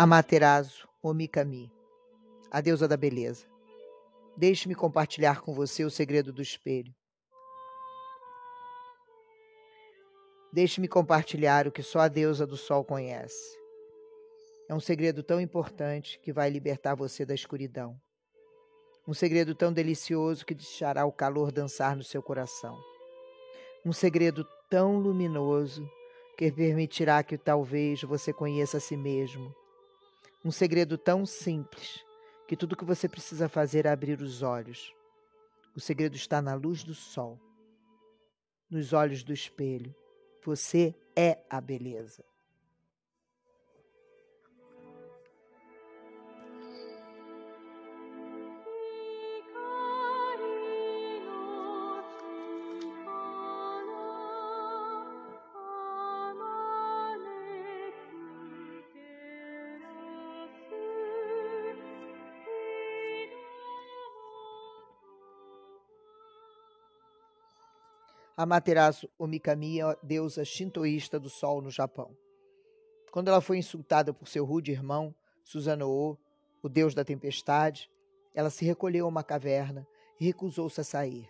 Amaterasu Omikami, a deusa da beleza. Deixe-me compartilhar com você o segredo do espelho. Deixe-me compartilhar o que só a deusa do sol conhece. É um segredo tão importante que vai libertar você da escuridão. Um segredo tão delicioso que deixará o calor dançar no seu coração. Um segredo tão luminoso que permitirá que talvez você conheça a si mesmo um segredo tão simples que tudo o que você precisa fazer é abrir os olhos. O segredo está na luz do sol, nos olhos do espelho. Você é a beleza. Amaterasu Omikami deusa shintoísta do sol no Japão. Quando ela foi insultada por seu rude irmão, Susanoo, o deus da tempestade, ela se recolheu a uma caverna e recusou-se a sair.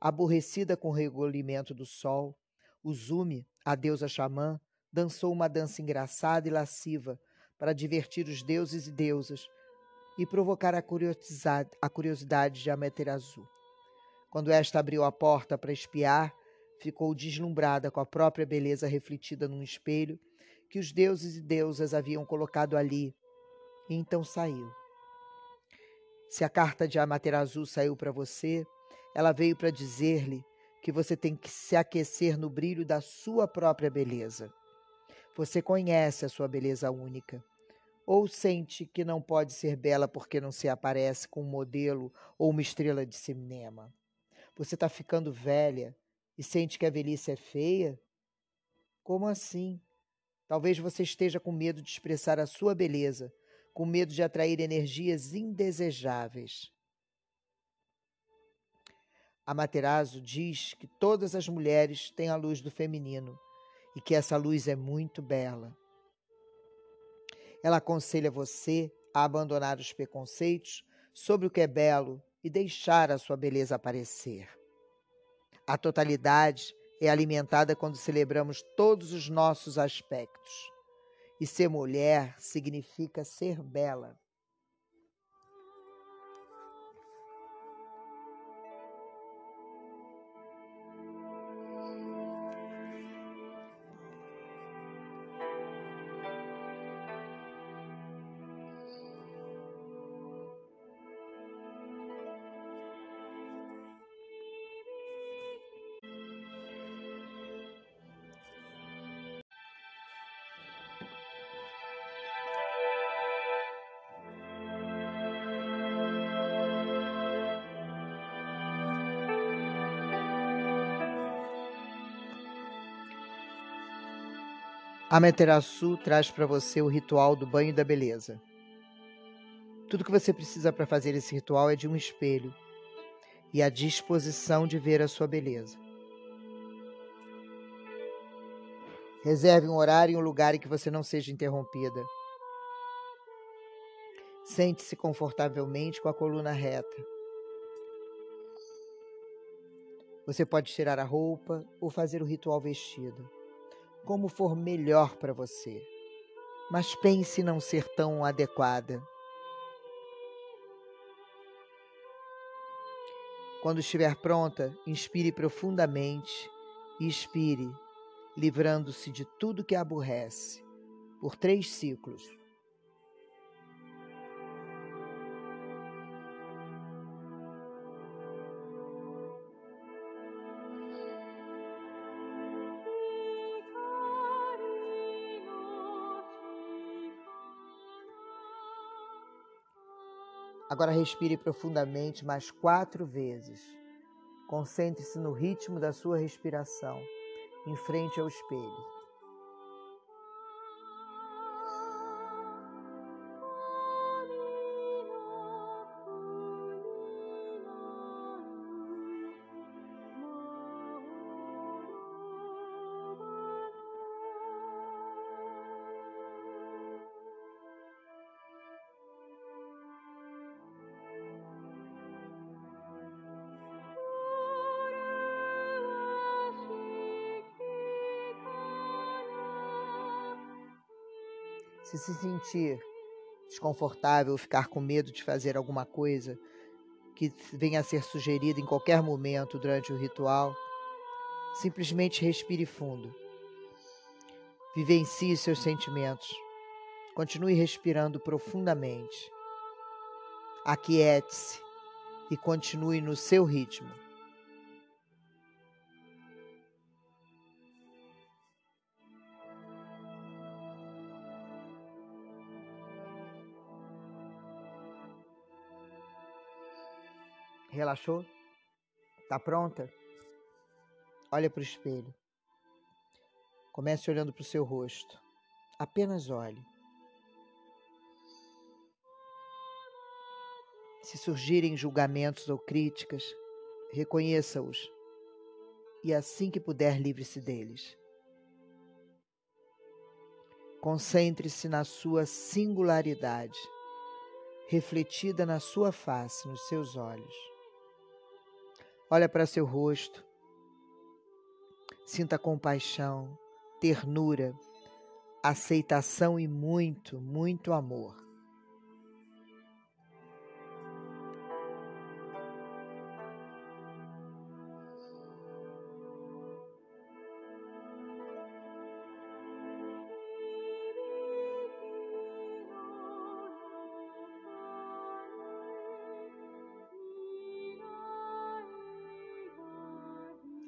Aborrecida com o recolhimento do sol, Uzumi, a deusa xamã, dançou uma dança engraçada e lasciva para divertir os deuses e deusas e provocar a a curiosidade de Amaterasu. Quando esta abriu a porta para espiar, ficou deslumbrada com a própria beleza refletida num espelho que os deuses e deusas haviam colocado ali, e então saiu. Se a carta de Amaterasu saiu para você, ela veio para dizer-lhe que você tem que se aquecer no brilho da sua própria beleza. Você conhece a sua beleza única. Ou sente que não pode ser bela porque não se aparece com um modelo ou uma estrela de cinema. Você está ficando velha e sente que a velhice é feia? Como assim? Talvez você esteja com medo de expressar a sua beleza, com medo de atrair energias indesejáveis. Amaterasu diz que todas as mulheres têm a luz do feminino e que essa luz é muito bela. Ela aconselha você a abandonar os preconceitos sobre o que é belo e deixar a sua beleza aparecer. A totalidade é alimentada quando celebramos todos os nossos aspectos. E ser mulher significa ser bela. Amaterasu traz para você o ritual do banho da beleza. Tudo que você precisa para fazer esse ritual é de um espelho e a disposição de ver a sua beleza. Reserve um horário e um lugar em que você não seja interrompida. Sente-se confortavelmente com a coluna reta. Você pode tirar a roupa ou fazer o ritual vestido como for melhor para você. Mas pense não ser tão adequada. Quando estiver pronta, inspire profundamente e expire, livrando-se de tudo que aborrece, por três ciclos. Agora respire profundamente mais quatro vezes. Concentre-se no ritmo da sua respiração, em frente ao espelho. Se se sentir desconfortável, ficar com medo de fazer alguma coisa que venha a ser sugerida em qualquer momento durante o ritual, simplesmente respire fundo. Vivencie seus sentimentos. Continue respirando profundamente. Aquiete-se e continue no seu ritmo. Relaxou? Tá pronta? Olha para o espelho. Comece olhando para o seu rosto. Apenas olhe. Se surgirem julgamentos ou críticas, reconheça-os e assim que puder, livre-se deles. Concentre-se na sua singularidade, refletida na sua face, nos seus olhos. Olha para seu rosto, sinta compaixão, ternura, aceitação e muito, muito amor.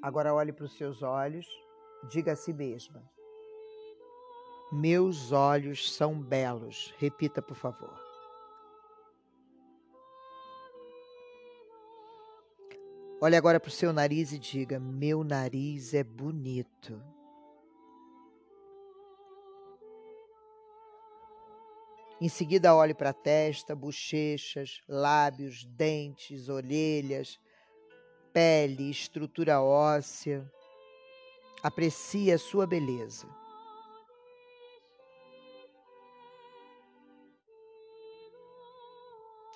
Agora olhe para os seus olhos, diga a si mesma: Meus olhos são belos. Repita, por favor. Olhe agora para o seu nariz e diga: Meu nariz é bonito. Em seguida, olhe para a testa, bochechas, lábios, dentes, orelhas pele, estrutura óssea. Aprecie a sua beleza.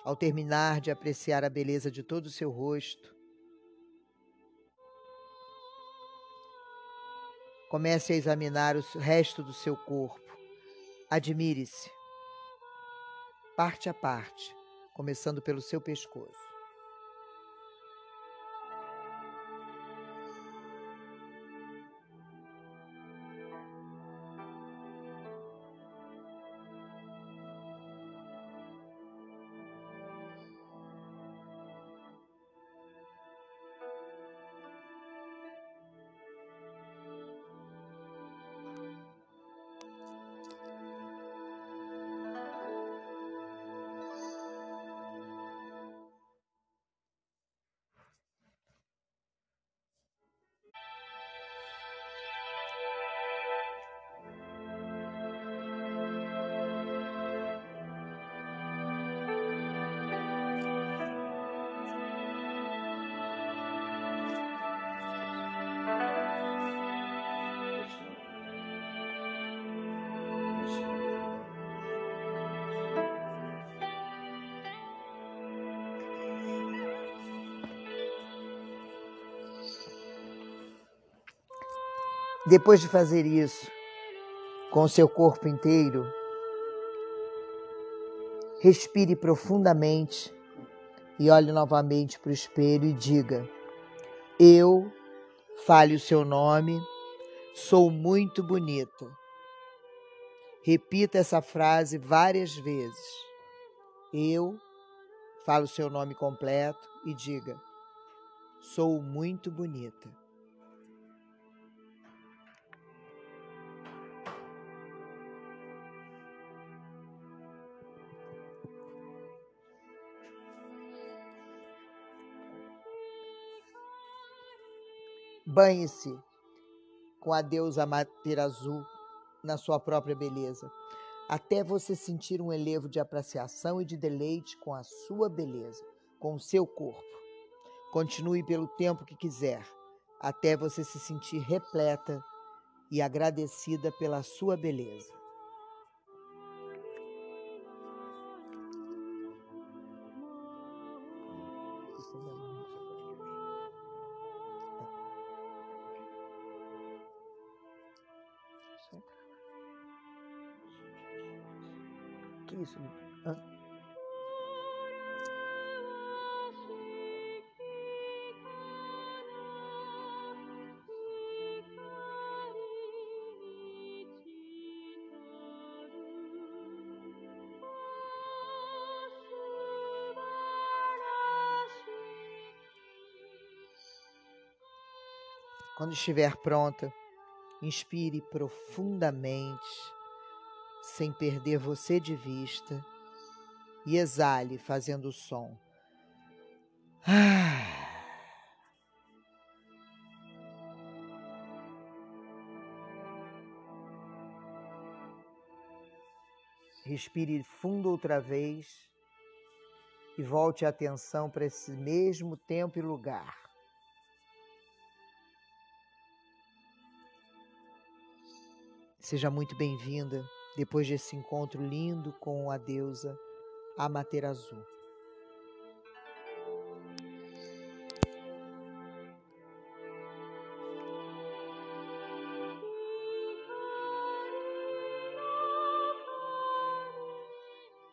Ao terminar de apreciar a beleza de todo o seu rosto, comece a examinar o resto do seu corpo. Admire-se, parte a parte, começando pelo seu pescoço. Depois de fazer isso com o seu corpo inteiro, respire profundamente e olhe novamente para o espelho e diga: Eu, fale o seu nome, sou muito bonita. Repita essa frase várias vezes. Eu, fale o seu nome completo e diga: Sou muito bonita. Banhe-se com a deusa Mater Azul na sua própria beleza, até você sentir um elevo de apreciação e de deleite com a sua beleza, com o seu corpo. Continue pelo tempo que quiser, até você se sentir repleta e agradecida pela sua beleza. Isso? Hã? Quando estiver pronta, inspire profundamente, sem perder você de vista, e exale fazendo o som. Ah. Respire fundo outra vez e volte a atenção para esse mesmo tempo e lugar. Seja muito bem-vinda depois desse encontro lindo com a deusa Amaterasu.